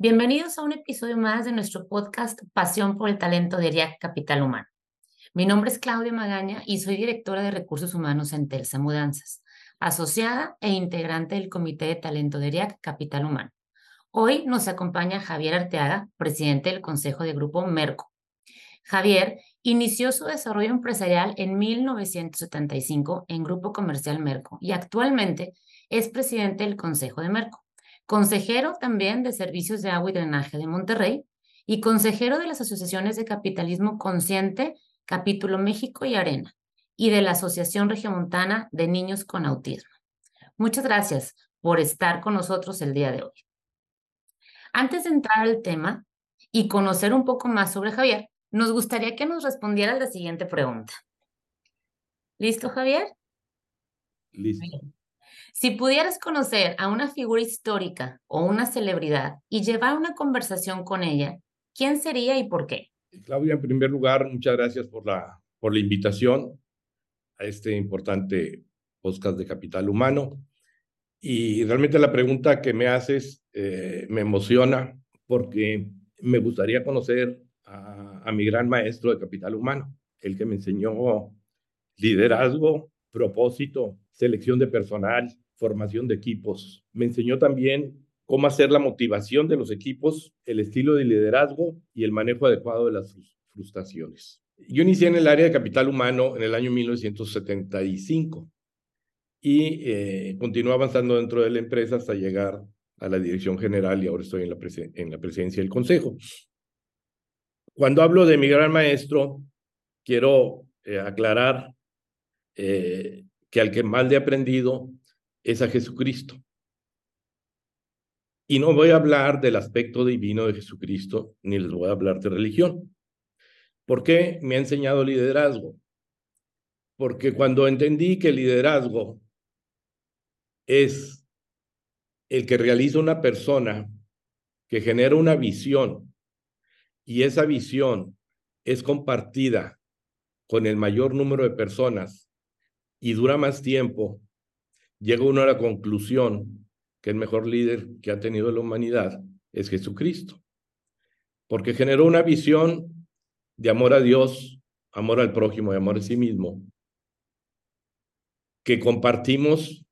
Bienvenidos a un episodio más de nuestro podcast Pasión por el Talento de ERIAC Capital Humano. Mi nombre es Claudia Magaña y soy directora de Recursos Humanos en Telsa Mudanzas, asociada e integrante del Comité de Talento de ERIAC Capital Humano. Hoy nos acompaña Javier Arteaga, presidente del Consejo de Grupo Merco. Javier inició su desarrollo empresarial en 1975 en Grupo Comercial Merco y actualmente es presidente del Consejo de Merco consejero también de Servicios de Agua y Drenaje de Monterrey y consejero de las asociaciones de capitalismo consciente, Capítulo México y Arena, y de la Asociación Regiomontana de Niños con Autismo. Muchas gracias por estar con nosotros el día de hoy. Antes de entrar al tema y conocer un poco más sobre Javier, nos gustaría que nos respondiera la siguiente pregunta. ¿Listo, Javier? Listo. Si pudieras conocer a una figura histórica o una celebridad y llevar una conversación con ella, ¿quién sería y por qué? Claudia, en primer lugar, muchas gracias por la, por la invitación a este importante podcast de Capital Humano. Y realmente la pregunta que me haces eh, me emociona porque me gustaría conocer a, a mi gran maestro de Capital Humano, el que me enseñó liderazgo, propósito, selección de personal, formación de equipos. Me enseñó también cómo hacer la motivación de los equipos, el estilo de liderazgo y el manejo adecuado de las frustraciones. Yo inicié en el área de capital humano en el año 1975 y eh, continué avanzando dentro de la empresa hasta llegar a la dirección general y ahora estoy en la, en la presidencia del consejo. Cuando hablo de mi gran maestro, quiero eh, aclarar eh, que al que más le he aprendido es a Jesucristo. Y no voy a hablar del aspecto divino de Jesucristo, ni les voy a hablar de religión. ¿Por qué me ha enseñado liderazgo? Porque cuando entendí que el liderazgo es el que realiza una persona que genera una visión y esa visión es compartida con el mayor número de personas y dura más tiempo llega uno a la conclusión que el mejor líder que ha tenido la humanidad es Jesucristo, porque generó una visión de amor a Dios, amor al prójimo y amor a sí mismo, que compartimos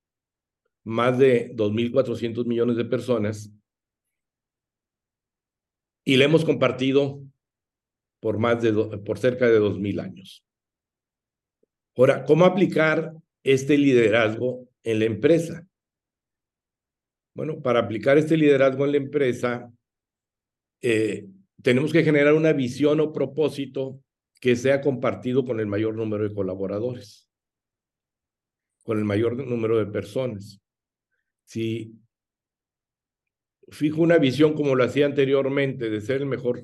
más de 2.400 millones de personas y le hemos compartido por más de por cerca de 2.000 años. Ahora, ¿cómo aplicar este liderazgo en la empresa. Bueno, para aplicar este liderazgo en la empresa, eh, tenemos que generar una visión o propósito que sea compartido con el mayor número de colaboradores, con el mayor número de personas. Si fijo una visión como lo hacía anteriormente, de ser el mejor,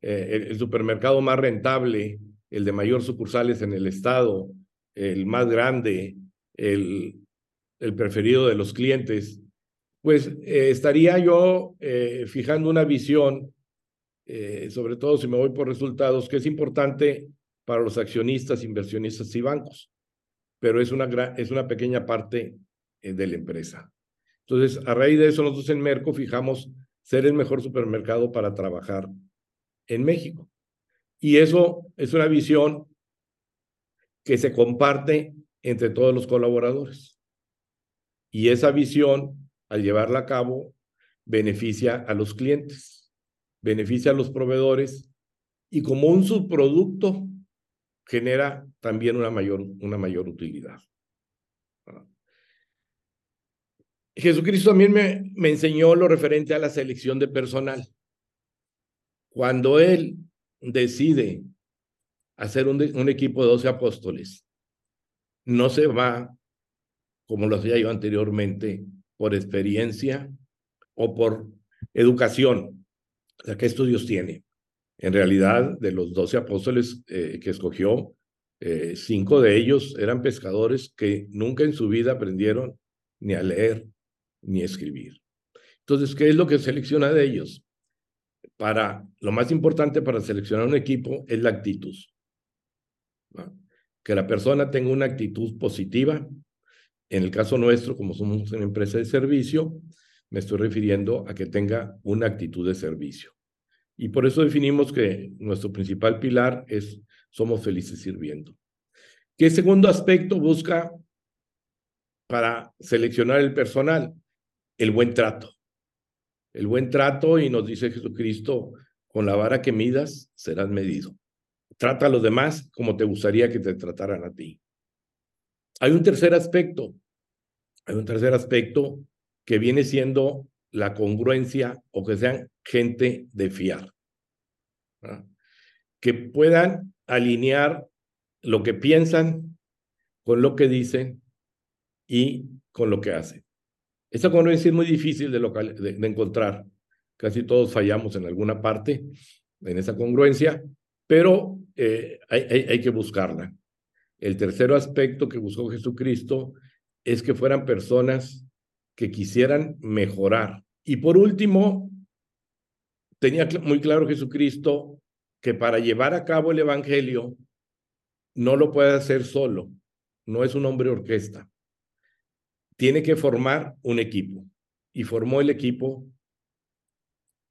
eh, el supermercado más rentable, el de mayor sucursales en el estado, el más grande, el, el preferido de los clientes, pues eh, estaría yo eh, fijando una visión, eh, sobre todo si me voy por resultados, que es importante para los accionistas, inversionistas y bancos, pero es una, es una pequeña parte de la empresa. Entonces, a raíz de eso, nosotros en Merco fijamos ser el mejor supermercado para trabajar en México. Y eso es una visión que se comparte entre todos los colaboradores. Y esa visión, al llevarla a cabo, beneficia a los clientes, beneficia a los proveedores y como un subproducto genera también una mayor, una mayor utilidad. Jesucristo también me, me enseñó lo referente a la selección de personal. Cuando Él decide hacer un, un equipo de 12 apóstoles, no se va como lo hacía yo anteriormente, por experiencia o por educación. O sea, ¿qué estudios tiene? En realidad, de los doce apóstoles eh, que escogió, eh, cinco de ellos eran pescadores que nunca en su vida aprendieron ni a leer ni a escribir. Entonces, ¿qué es lo que selecciona de ellos? Para lo más importante para seleccionar un equipo es la actitud. Que la persona tenga una actitud positiva. En el caso nuestro, como somos una empresa de servicio, me estoy refiriendo a que tenga una actitud de servicio. Y por eso definimos que nuestro principal pilar es somos felices sirviendo. ¿Qué segundo aspecto busca para seleccionar el personal? El buen trato. El buen trato, y nos dice Jesucristo, con la vara que midas, serás medido. Trata a los demás como te gustaría que te trataran a ti. Hay un tercer aspecto. Hay un tercer aspecto que viene siendo la congruencia o que sean gente de fiar. Que puedan alinear lo que piensan con lo que dicen y con lo que hacen. Esa congruencia es muy difícil de, encontrar. Casi todos fallamos en alguna parte en esa congruencia, pero eh, hay que buscarla. El tercer aspecto que buscó Jesucristo es que fueran personas que quisieran mejorar. Y por último, tenía muy claro Jesucristo que para llevar a cabo el Evangelio no lo puede hacer solo, no es un hombre orquesta. Tiene que formar un equipo y formó el equipo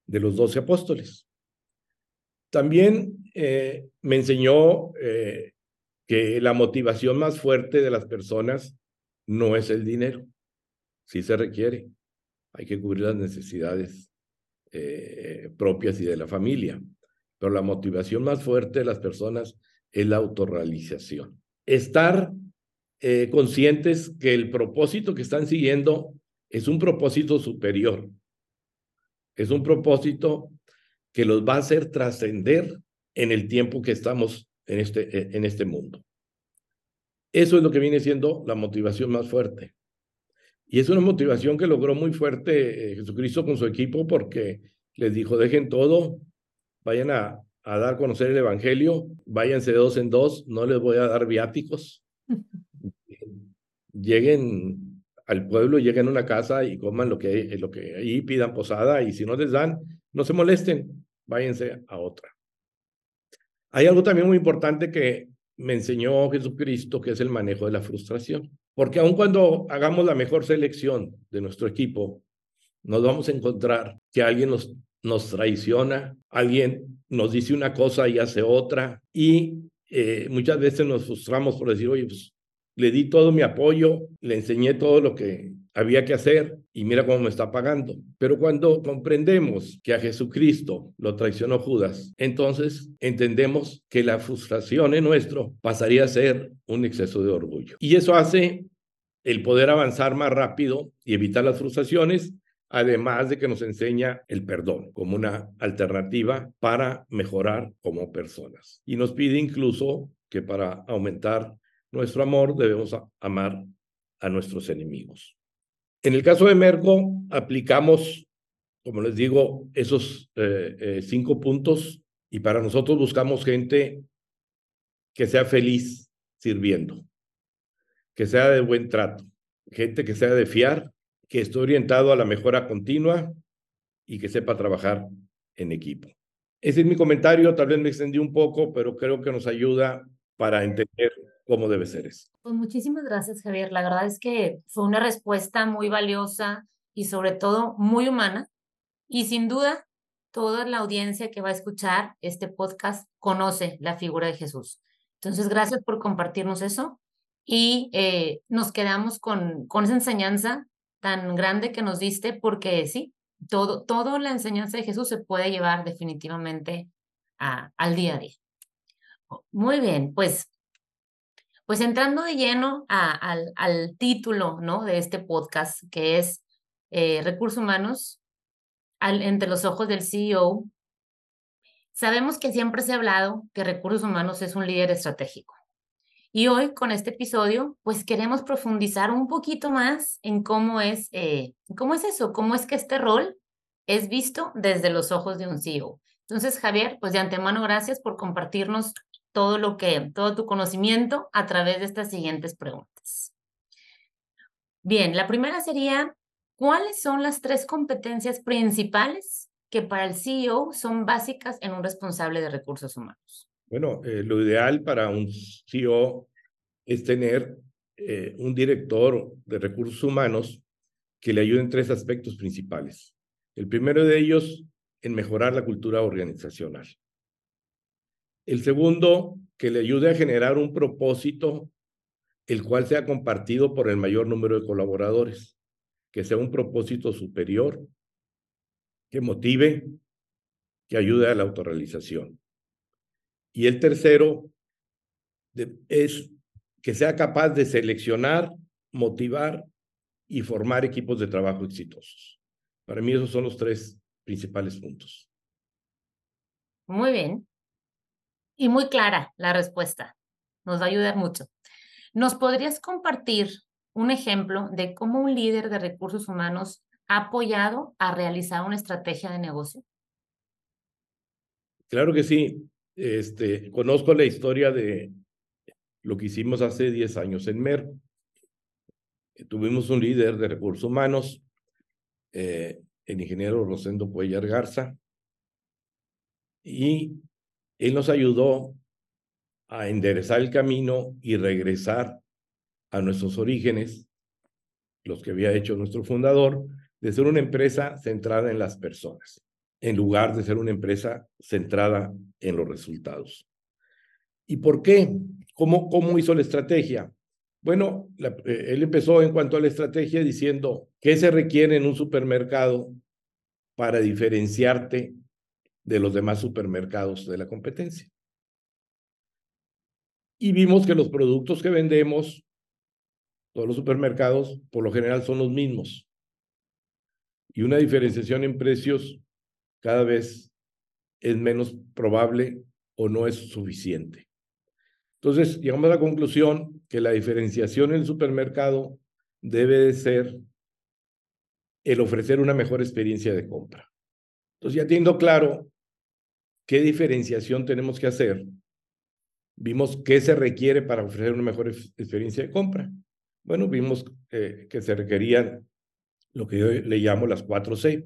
de los doce apóstoles. También eh, me enseñó eh, que la motivación más fuerte de las personas no es el dinero, sí se requiere, hay que cubrir las necesidades eh, propias y de la familia, pero la motivación más fuerte de las personas es la autorrealización. Estar eh, conscientes que el propósito que están siguiendo es un propósito superior. Es un propósito que los va a hacer trascender en el tiempo que estamos en este, eh, en este mundo. Eso es lo que viene siendo la motivación más fuerte. Y es una motivación que logró muy fuerte eh, Jesucristo con su equipo porque les dijo, dejen todo, vayan a, a dar a conocer el Evangelio, váyanse de dos en dos, no les voy a dar viáticos. Lleguen al pueblo, lleguen a una casa y coman lo que, lo que ahí pidan posada y si no les dan, no se molesten, váyanse a otra. Hay algo también muy importante que me enseñó Jesucristo, que es el manejo de la frustración. Porque aun cuando hagamos la mejor selección de nuestro equipo, nos vamos a encontrar que alguien nos nos traiciona, alguien nos dice una cosa y hace otra, y eh, muchas veces nos frustramos por decir, oye, pues le di todo mi apoyo, le enseñé todo lo que había que hacer y mira cómo me está pagando. Pero cuando comprendemos que a Jesucristo lo traicionó Judas, entonces entendemos que la frustración en nuestro pasaría a ser un exceso de orgullo. Y eso hace el poder avanzar más rápido y evitar las frustraciones además de que nos enseña el perdón como una alternativa para mejorar como personas. Y nos pide incluso que para aumentar nuestro amor debemos amar a nuestros enemigos. En el caso de Merco, aplicamos, como les digo, esos eh, eh, cinco puntos y para nosotros buscamos gente que sea feliz sirviendo, que sea de buen trato, gente que sea de fiar que esté orientado a la mejora continua y que sepa trabajar en equipo. Ese es mi comentario, tal vez me extendí un poco, pero creo que nos ayuda para entender cómo debe ser eso. Pues muchísimas gracias, Javier. La verdad es que fue una respuesta muy valiosa y sobre todo muy humana. Y sin duda, toda la audiencia que va a escuchar este podcast conoce la figura de Jesús. Entonces, gracias por compartirnos eso y eh, nos quedamos con, con esa enseñanza tan grande que nos diste, porque sí, todo, toda la enseñanza de Jesús se puede llevar definitivamente a, al día a día. Muy bien, pues, pues entrando de lleno a, al, al, título ¿no? de este podcast, que es eh, Recursos Humanos al, entre los ojos del CEO, sabemos que siempre se ha hablado que Recursos Humanos es un líder estratégico. Y hoy con este episodio, pues queremos profundizar un poquito más en cómo es, eh, cómo es eso, cómo es que este rol es visto desde los ojos de un CEO. Entonces, Javier, pues de antemano, gracias por compartirnos todo lo que, todo tu conocimiento a través de estas siguientes preguntas. Bien, la primera sería, ¿cuáles son las tres competencias principales que para el CEO son básicas en un responsable de recursos humanos? Bueno, eh, lo ideal para un CEO es tener eh, un director de recursos humanos que le ayude en tres aspectos principales. El primero de ellos, en mejorar la cultura organizacional. El segundo, que le ayude a generar un propósito el cual sea compartido por el mayor número de colaboradores, que sea un propósito superior, que motive, que ayude a la autorrealización. Y el tercero es que sea capaz de seleccionar, motivar y formar equipos de trabajo exitosos. Para mí esos son los tres principales puntos. Muy bien. Y muy clara la respuesta. Nos va a ayudar mucho. ¿Nos podrías compartir un ejemplo de cómo un líder de recursos humanos ha apoyado a realizar una estrategia de negocio? Claro que sí. Este, conozco la historia de lo que hicimos hace 10 años en MER. Tuvimos un líder de recursos humanos, eh, el ingeniero Rosendo Cuellar Garza, y él nos ayudó a enderezar el camino y regresar a nuestros orígenes, los que había hecho nuestro fundador, de ser una empresa centrada en las personas, en lugar de ser una empresa centrada en los resultados. ¿Y por qué? ¿Cómo, cómo hizo la estrategia? Bueno, eh, él empezó en cuanto a la estrategia diciendo, ¿qué se requiere en un supermercado para diferenciarte de los demás supermercados de la competencia? y vimos que los productos que vendemos, todos los supermercados, por lo general son los mismos. Y una diferenciación en precios cada vez es menos probable o no es suficiente. Entonces, llegamos a la conclusión que la diferenciación en el supermercado debe de ser el ofrecer una mejor experiencia de compra. Entonces, ya teniendo claro qué diferenciación tenemos que hacer, Vimos qué se requiere para ofrecer una mejor experiencia de compra. Bueno, vimos eh, que se requerían lo que yo le llamo las 4C.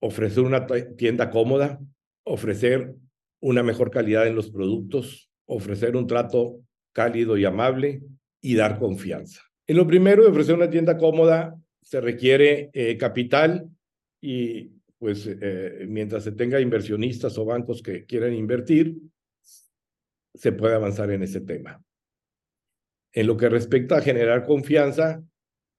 Ofrecer una tienda cómoda, ofrecer una mejor calidad en los productos, ofrecer un trato cálido y amable y dar confianza. En lo primero ofrecer una tienda cómoda se requiere eh, capital y pues eh, mientras se tenga inversionistas o bancos que quieran invertir, se puede avanzar en ese tema. En lo que respecta a generar confianza,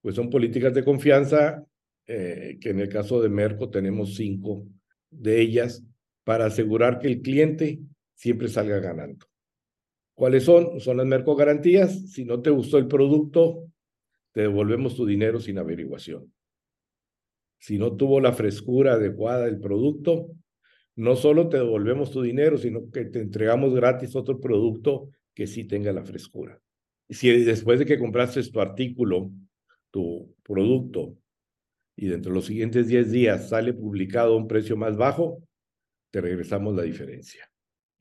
pues son políticas de confianza, eh, que en el caso de Merco tenemos cinco de ellas, para asegurar que el cliente siempre salga ganando. ¿Cuáles son? Son las Merco Garantías. Si no te gustó el producto, te devolvemos tu dinero sin averiguación. Si no tuvo la frescura adecuada del producto, no solo te devolvemos tu dinero, sino que te entregamos gratis otro producto que sí tenga la frescura. Si después de que compraste tu artículo, tu producto, y dentro de los siguientes 10 días sale publicado a un precio más bajo, te regresamos la diferencia.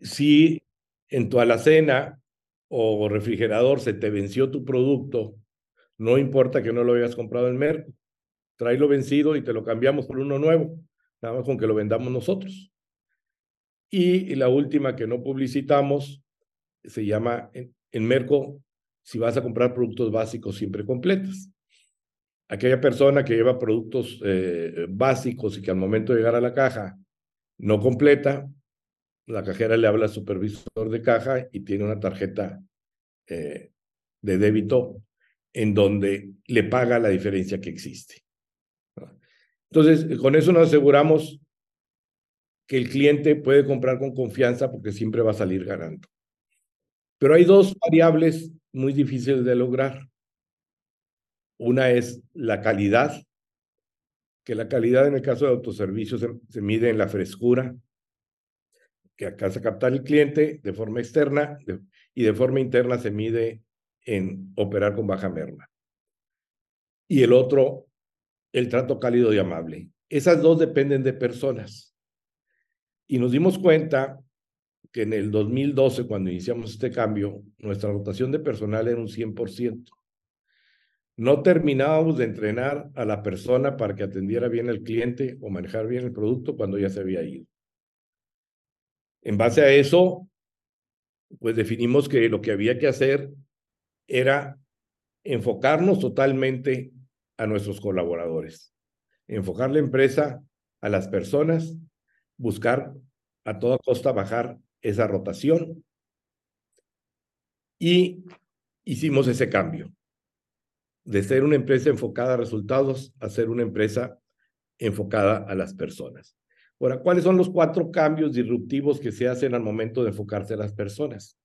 Si en tu alacena o refrigerador se te venció tu producto, no importa que no lo hayas comprado en Merco, tráelo vencido y te lo cambiamos por uno nuevo, nada más con que lo vendamos nosotros. Y la última que no publicitamos se llama en, Merco, si vas a comprar productos básicos siempre completos. Aquella persona que lleva productos eh, básicos y que al momento de llegar a la caja no completa, la cajera le habla al supervisor de caja y tiene una tarjeta eh, de débito en donde le paga la diferencia que existe. Entonces, con eso nos aseguramos que el cliente puede comprar con confianza porque siempre va a salir ganando. Pero hay dos variables muy difíciles de lograr. Una es la calidad, que la calidad en el caso de autoservicios se, mide en la frescura que alcanza a captar el cliente de forma externa y de forma interna se mide en operar con baja merma. Y el otro, el trato cálido y amable. Esas dos dependen de personas Y nos dimos cuenta que en el 2012, cuando iniciamos este cambio, nuestra rotación de personal era un 100%. No terminábamos de entrenar a la persona para que atendiera bien al cliente o manejar bien el producto cuando ya se había ido. En base a eso, pues definimos que lo que había que hacer era enfocarnos totalmente a nuestros colaboradores, enfocar la empresa a las personas, buscar a toda costa bajar esa rotación y hicimos ese cambio de ser una empresa enfocada a resultados a ser una empresa enfocada a las personas. Ahora, ¿cuáles son los cuatro cambios disruptivos que se hacen al momento de enfocarse a las personas?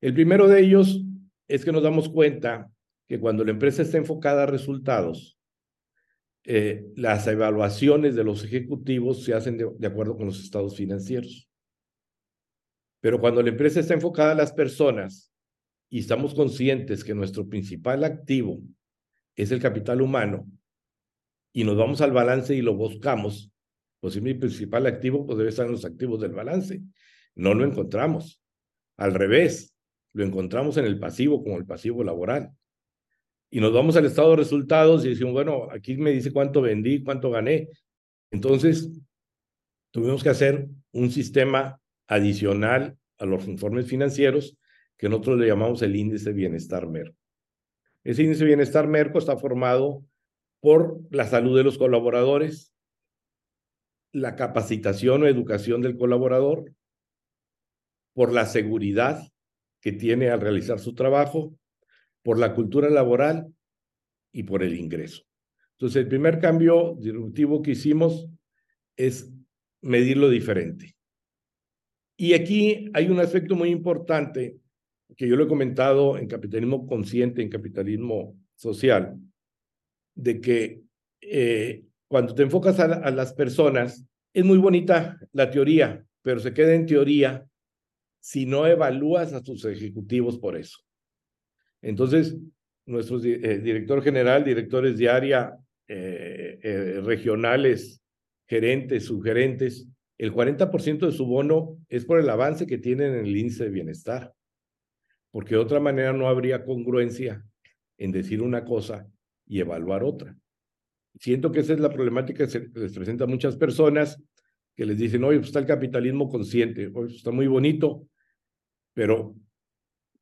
El primero de ellos es que nos damos cuenta que cuando la empresa está enfocada a resultados, eh, las evaluaciones de los ejecutivos se hacen de, acuerdo con los estados financieros. Pero cuando la empresa está enfocada a las personas y estamos conscientes que nuestro principal activo es el capital humano y nos vamos al balance y lo buscamos, pues mi principal activo pues debe estar en los activos del balance. No lo encontramos. Al revés, lo encontramos en el pasivo como el pasivo laboral. Y nos vamos al estado de resultados y decimos, bueno, aquí me dice cuánto vendí, cuánto gané. Entonces, tuvimos que hacer un sistema adicional a los informes financieros que nosotros le llamamos el índice bienestar MERCO. Ese índice bienestar MERCO está formado por la salud de los colaboradores, la capacitación o educación del colaborador, por la seguridad que tiene al realizar su trabajo, por la cultura laboral y por el ingreso. Entonces, el primer cambio disruptivo que hicimos es medirlo diferente. Y aquí hay un aspecto muy importante que yo lo he comentado en capitalismo consciente, en capitalismo social, de que eh, cuando te enfocas a, las personas, es muy bonita la teoría, pero se queda en teoría si no evalúas a tus ejecutivos por eso. Entonces, nuestro eh, director general, directores de área, eh, regionales, gerentes, subgerentes, el 40% de su bono es por el avance que tienen en el índice de bienestar, porque de otra manera no habría congruencia en decir una cosa y evaluar otra. Siento que esa es la problemática que se les presenta a muchas personas que les dicen, oye, pues está el capitalismo consciente, pues está muy bonito, pero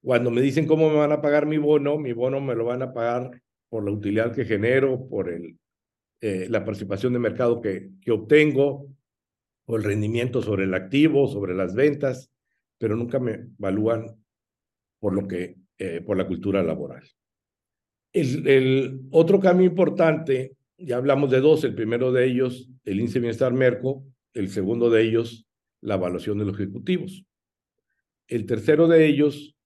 cuando me dicen cómo me van a pagar mi bono, mi bono me lo van a pagar por la utilidad que genero, por eh, la participación de mercado que, que obtengo, o el rendimiento sobre el activo, sobre las ventas, pero nunca me evalúan por lo que, eh, por la cultura laboral. El, el, otro cambio importante, ya hablamos de dos, el primero de ellos, el índice bienestar Merco, el segundo de ellos, la evaluación de los ejecutivos. El tercero de ellos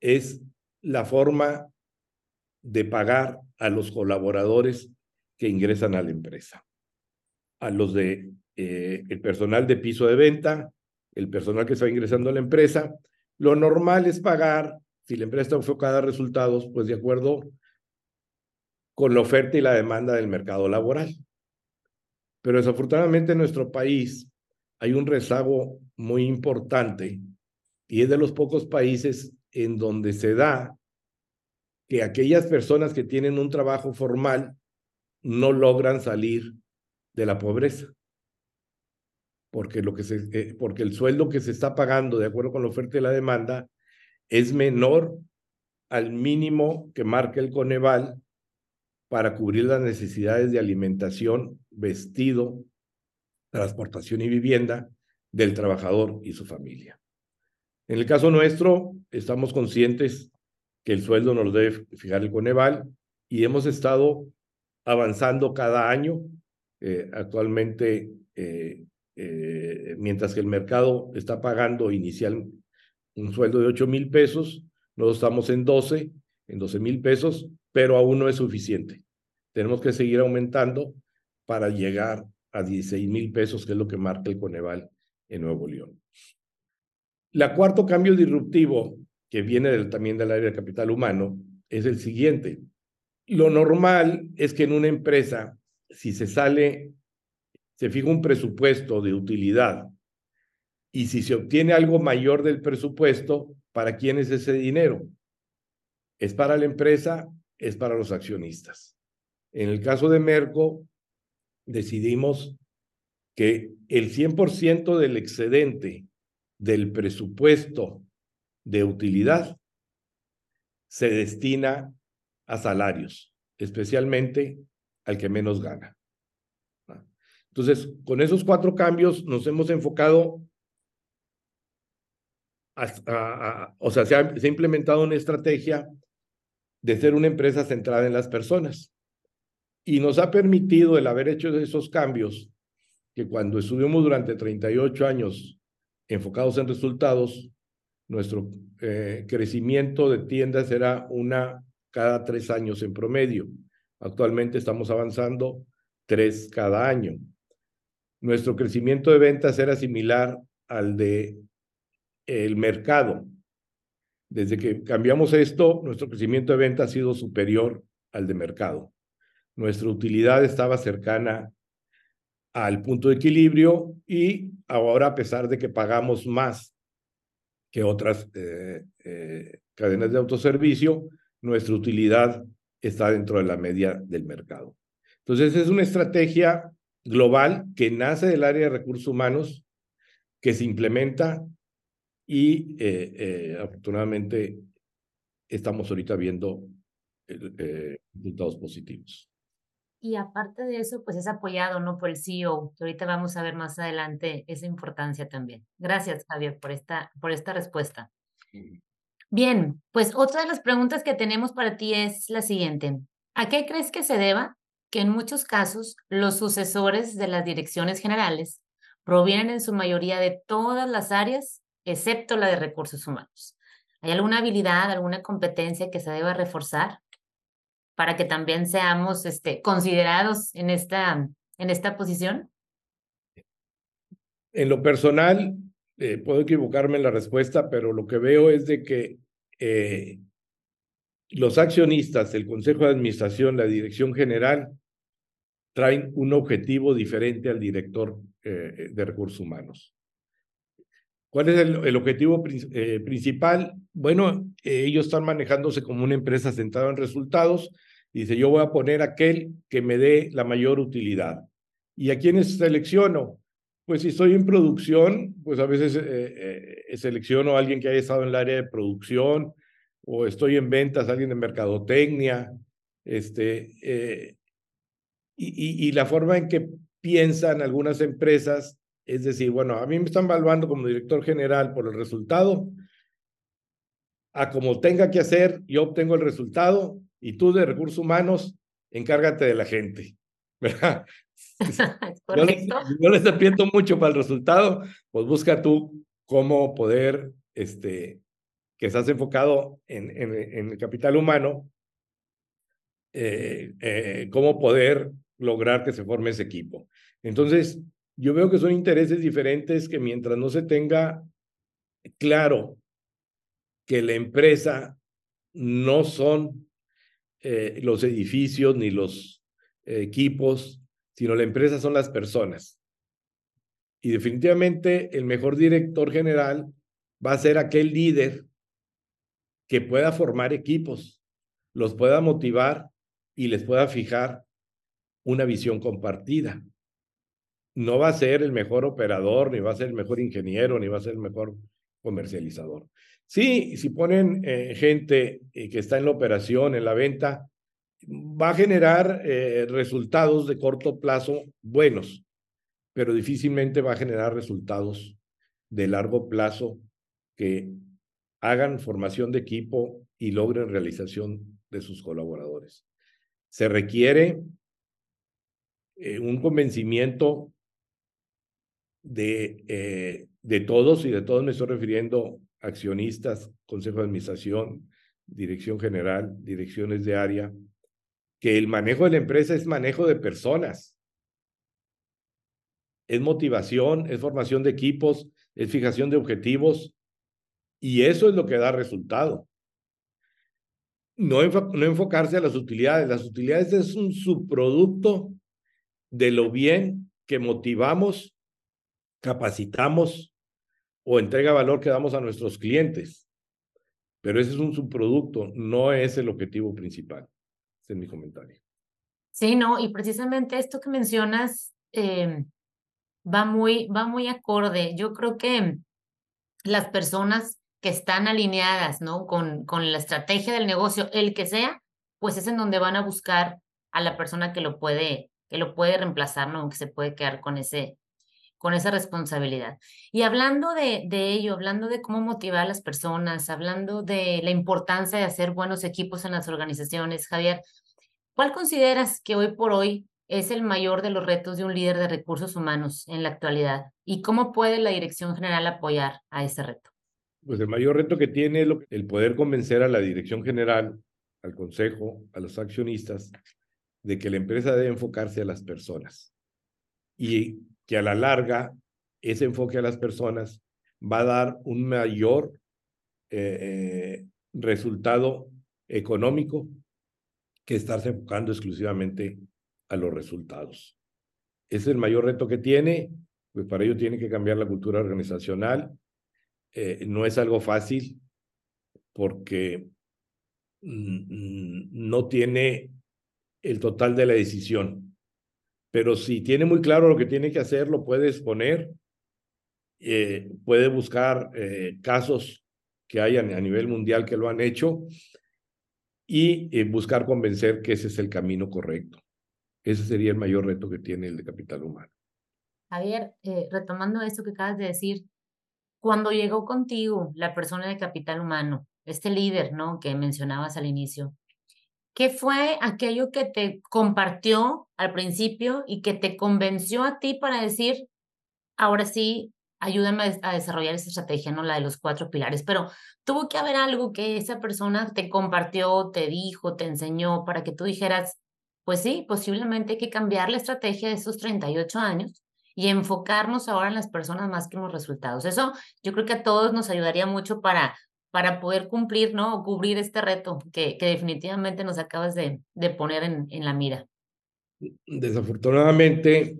es la forma de pagar a los colaboradores que ingresan a la empresa, a los de eh, el personal de piso de venta, el personal que está ingresando a la empresa. Lo normal es pagar, si la empresa está enfocada a resultados, pues de acuerdo con la oferta y la demanda del mercado laboral. Pero desafortunadamente en nuestro país hay un rezago muy importante y es de los pocos países en donde se da que aquellas personas que tienen un trabajo formal no logran salir de la pobreza porque, lo que se, eh, porque el sueldo que se está pagando de acuerdo con la oferta y la demanda es menor al mínimo que marca el Coneval para cubrir las necesidades de alimentación, vestido, transportación y vivienda del trabajador y su familia. En el caso nuestro, estamos conscientes que el sueldo nos debe fijar el Coneval y hemos estado avanzando cada año. Eh, actualmente eh, eh, mientras que el mercado está pagando inicial un sueldo de 8 mil pesos, nosotros estamos en 12, en 12 mil pesos, pero aún no es suficiente. Tenemos que seguir aumentando para llegar a 16 mil pesos, que es lo que marca el Coneval en Nuevo León. La cuarto cambio disruptivo que viene también del área de capital humano es el siguiente. Lo normal es que en una empresa, si se sale se fija un presupuesto de utilidad Y si se obtiene algo mayor del presupuesto, ¿para quién es ese dinero? ¿Es para la empresa? ¿Es para los accionistas? En el caso de Merco, decidimos que el 100% del excedente del presupuesto de utilidad se destina a salarios, especialmente al que menos gana. Entonces, con esos cuatro cambios nos hemos enfocado, o sea, se ha, se ha implementado una estrategia de ser una empresa centrada en las personas. Y nos ha permitido el haber hecho esos cambios, que cuando estuvimos durante 38 años enfocados en resultados, nuestro eh, crecimiento de tiendas era una cada tres años en promedio. Actualmente estamos avanzando tres cada año. Nuestro crecimiento de ventas era similar al de el mercado. Desde que cambiamos esto, nuestro crecimiento de ventas ha sido superior al de mercado. Nuestra utilidad estaba cercana al punto de equilibrio y ahora, a pesar de que pagamos más que otras eh, eh, cadenas de autoservicio, nuestra utilidad está dentro de la media del mercado. Entonces, es una estrategia global que nace del área de recursos humanos, que se implementa y eh, afortunadamente estamos ahorita viendo resultados positivos. Y aparte de eso, pues es apoyado, ¿no? Por el CEO, que ahorita vamos a ver más adelante esa importancia también. Gracias, Javier, por esta, por esta respuesta. Bien, pues otra de las preguntas que tenemos para ti es la siguiente. ¿A qué crees que se deba que en muchos casos los sucesores de las direcciones generales provienen en su mayoría de todas las áreas, excepto la de recursos humanos? ¿Hay alguna habilidad, alguna competencia que se deba reforzar para que también seamos este, considerados en esta, en esta posición? En lo personal, eh, puedo equivocarme en la respuesta, pero lo que veo es de que eh, los accionistas, el Consejo de Administración, la Dirección General, traen un objetivo diferente al director eh, de recursos humanos. ¿Cuál es el, el objetivo principal? Bueno, ellos están manejándose como una empresa centrada en resultados Dice, yo voy a poner aquel que me dé la mayor utilidad. ¿Y a quiénes selecciono? Pues si estoy en producción, pues a veces eh, eh, selecciono a alguien que haya estado en el área de producción, o estoy en ventas, alguien de mercadotecnia, este, eh, y, y, la forma en que piensan algunas empresas es decir, bueno, a mí me están evaluando como director general por el resultado, a como tenga que hacer, yo obtengo el resultado, y tú de recursos humanos, encárgate de la gente. ¿verdad? Yo les, yo les apriento mucho para el resultado, pues busca tú cómo poder, este, que estás enfocado en, en, el capital humano, eh, eh, cómo poder lograr que se forme ese equipo. Entonces, yo veo que son intereses diferentes que mientras no se tenga claro que la empresa no son eh, los edificios ni los equipos, sino la empresa son las personas. Y definitivamente el mejor director general va a ser aquel líder que pueda formar equipos, los pueda motivar y les pueda fijar una visión compartida. No va a ser el mejor operador, ni va a ser el mejor ingeniero, ni va a ser el mejor comercializador. Sí, si ponen eh, gente eh, que está en la operación, en la venta, va a generar eh, resultados de corto plazo buenos, pero difícilmente va a generar resultados de largo plazo que hagan formación de equipo y logren realización de sus colaboradores. Se requiere un convencimiento de, de todos, y de todos me estoy refiriendo accionistas, consejo de administración, dirección general, direcciones de área, que el manejo de la empresa es manejo de personas. Es motivación, es formación de equipos, es fijación de objetivos y eso es lo que da resultado. No, enfocarse a las utilidades. Las utilidades es un subproducto de lo bien que motivamos, capacitamos o entrega valor que damos a nuestros clientes. Pero ese es un subproducto, no es el objetivo principal. Ese es mi comentario. Sí, no, y precisamente esto que mencionas eh, va, muy, va muy acorde. Yo creo que las personas que están alineadas, ¿no? Con, con la estrategia del negocio, el que sea, pues es en donde van a buscar a la persona que lo puede, que lo puede reemplazar, ¿no? Que se puede quedar con ese, con esa responsabilidad. Y hablando de, de ello, hablando de cómo motivar a las personas, hablando de la importancia de hacer buenos equipos en las organizaciones, Javier, ¿cuál consideras que hoy por hoy es el mayor de los retos de un líder de recursos humanos en la actualidad? ¿Y cómo puede la dirección general apoyar a ese reto? Pues el mayor reto que tiene es el poder convencer a la dirección general, al consejo, a los accionistas, de que la empresa debe enfocarse a las personas y que a la larga ese enfoque a las personas va a dar un mayor eh, eh, resultado económico que estarse enfocando exclusivamente a los resultados. Ese es el mayor reto que tiene, pues para ello tiene que cambiar la cultura organizacional. Eh, no es algo fácil porque no tiene el total de la decisión. Pero si tiene muy claro lo que tiene que hacer, lo puede exponer, eh, puede buscar eh, casos que hayan a nivel mundial que lo han hecho y eh, buscar convencer que ese es el camino correcto. Ese sería el mayor reto que tiene el de capital humano. Javier, retomando esto que acabas de decir, cuando llegó contigo la persona de capital humano, este líder, ¿no? Que mencionabas al inicio, ¿Qué fue aquello que te compartió al principio y que te convenció a ti para decir, ahora sí, ayúdame a desarrollar esa estrategia, no la de los cuatro pilares? Pero tuvo que haber algo que esa persona te compartió, te dijo, te enseñó para que tú dijeras, pues sí, posiblemente hay que cambiar la estrategia de esos 38 años y enfocarnos ahora en las personas más que en los resultados. Eso yo creo que a todos nos ayudaría mucho para para poder cumplir, ¿no? O cubrir este reto que, que definitivamente nos acabas de, de poner en, en, la mira. Desafortunadamente,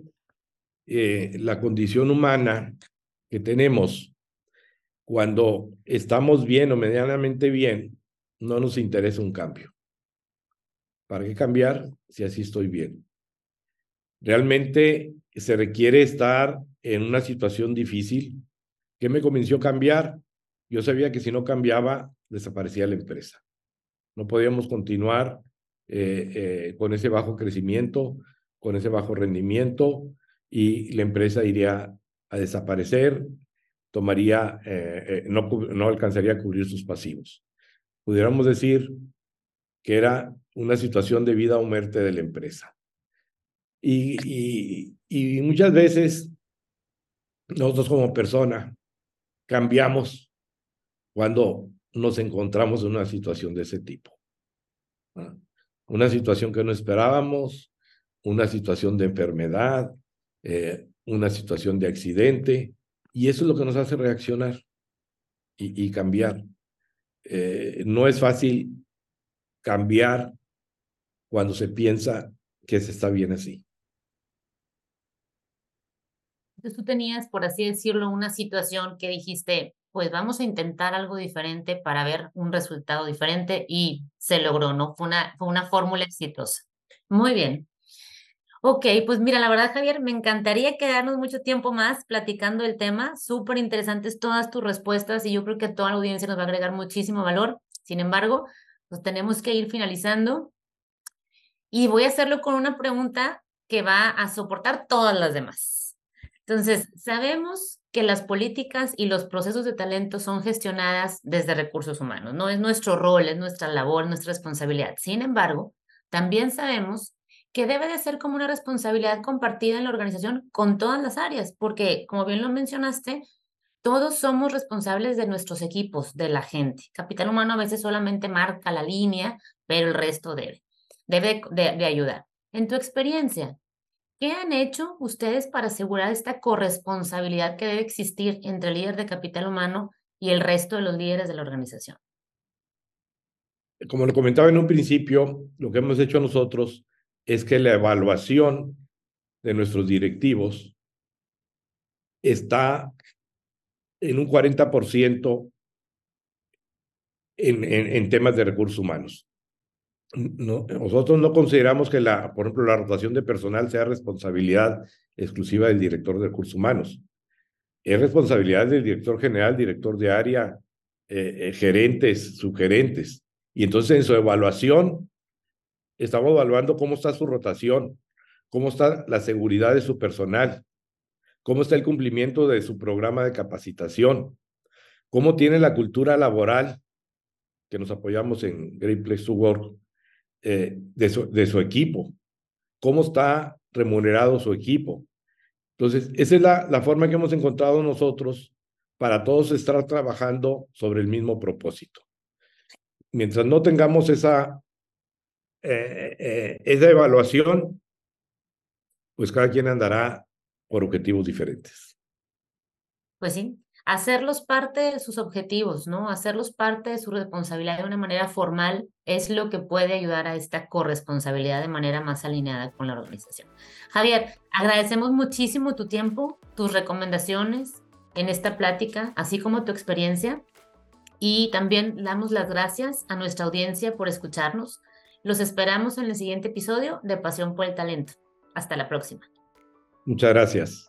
eh, la condición humana que tenemos cuando estamos bien o medianamente bien, no nos interesa un cambio. ¿Para qué cambiar si así estoy bien? Realmente se requiere estar en una situación difícil. ¿Qué me convenció cambiar? Yo sabía que si no cambiaba, desaparecía la empresa. No podíamos continuar eh, eh, con ese bajo crecimiento, con ese bajo rendimiento y la empresa iría a desaparecer, tomaría, eh, no, no alcanzaría a cubrir sus pasivos. Pudiéramos decir que era una situación de vida o muerte de la empresa. Y, y, y muchas veces nosotros como persona cambiamos cuando nos encontramos en una situación de ese tipo. Una situación que no esperábamos, una situación de enfermedad, eh, una situación de accidente, y eso es lo que nos hace reaccionar y, cambiar. Eh, no es fácil cambiar cuando se piensa que se está bien así. Entonces tú tenías, por así decirlo, una situación que dijiste, pues vamos a intentar algo diferente para ver un resultado diferente y se logró, ¿no? Fue una, fue una fórmula exitosa. Muy bien. Ok, pues mira, la verdad, Javier, me encantaría quedarnos mucho tiempo más platicando el tema. Súper interesantes todas tus respuestas y yo creo que a toda la audiencia nos va a agregar muchísimo valor. Sin embargo, pues tenemos que ir finalizando y voy a hacerlo con una pregunta que va a soportar todas las demás. Entonces, sabemos que las políticas y los procesos de talento son gestionadas desde recursos humanos. No es nuestro rol, es nuestra labor, nuestra responsabilidad. Sin embargo, también sabemos que debe de ser como una responsabilidad compartida en la organización con todas las áreas, porque como bien lo mencionaste, todos somos responsables de nuestros equipos, de la gente. Capital humano a veces solamente marca la línea, pero el resto debe, debe de, de ayudar. En tu experiencia, ¿Qué han hecho ustedes para asegurar esta corresponsabilidad que debe existir entre el líder de capital humano y el resto de los líderes de la organización? Como lo comentaba en un principio, lo que hemos hecho nosotros es que la evaluación de nuestros directivos está en un 40% en, en, en temas de recursos humanos. No, nosotros no consideramos que, la, por ejemplo, la rotación de personal sea responsabilidad exclusiva del director de recursos humanos. Es responsabilidad del director general, director de área, eh, eh, gerentes, subgerentes. Y entonces en su evaluación estamos evaluando cómo está su rotación, cómo está la seguridad de su personal, cómo está el cumplimiento de su programa de capacitación, cómo tiene la cultura laboral, que nos apoyamos en Great Place to Work, eh, de, su, equipo, cómo está remunerado su equipo. Entonces, esa es la, la forma que hemos encontrado nosotros para todos estar trabajando sobre el mismo propósito. Mientras no tengamos esa, eh, eh, esa evaluación, pues cada quien andará por objetivos diferentes. Pues sí, hacerlos parte de sus objetivos, ¿no? Hacerlos parte de su responsabilidad de una manera formal es lo que puede ayudar a esta corresponsabilidad de manera más alineada con la organización. Javier, agradecemos muchísimo tu tiempo, tus recomendaciones en esta plática, así como tu experiencia. Y también damos las gracias a nuestra audiencia por escucharnos. Los esperamos en el siguiente episodio de Pasión por el Talento. Hasta la próxima. Muchas gracias.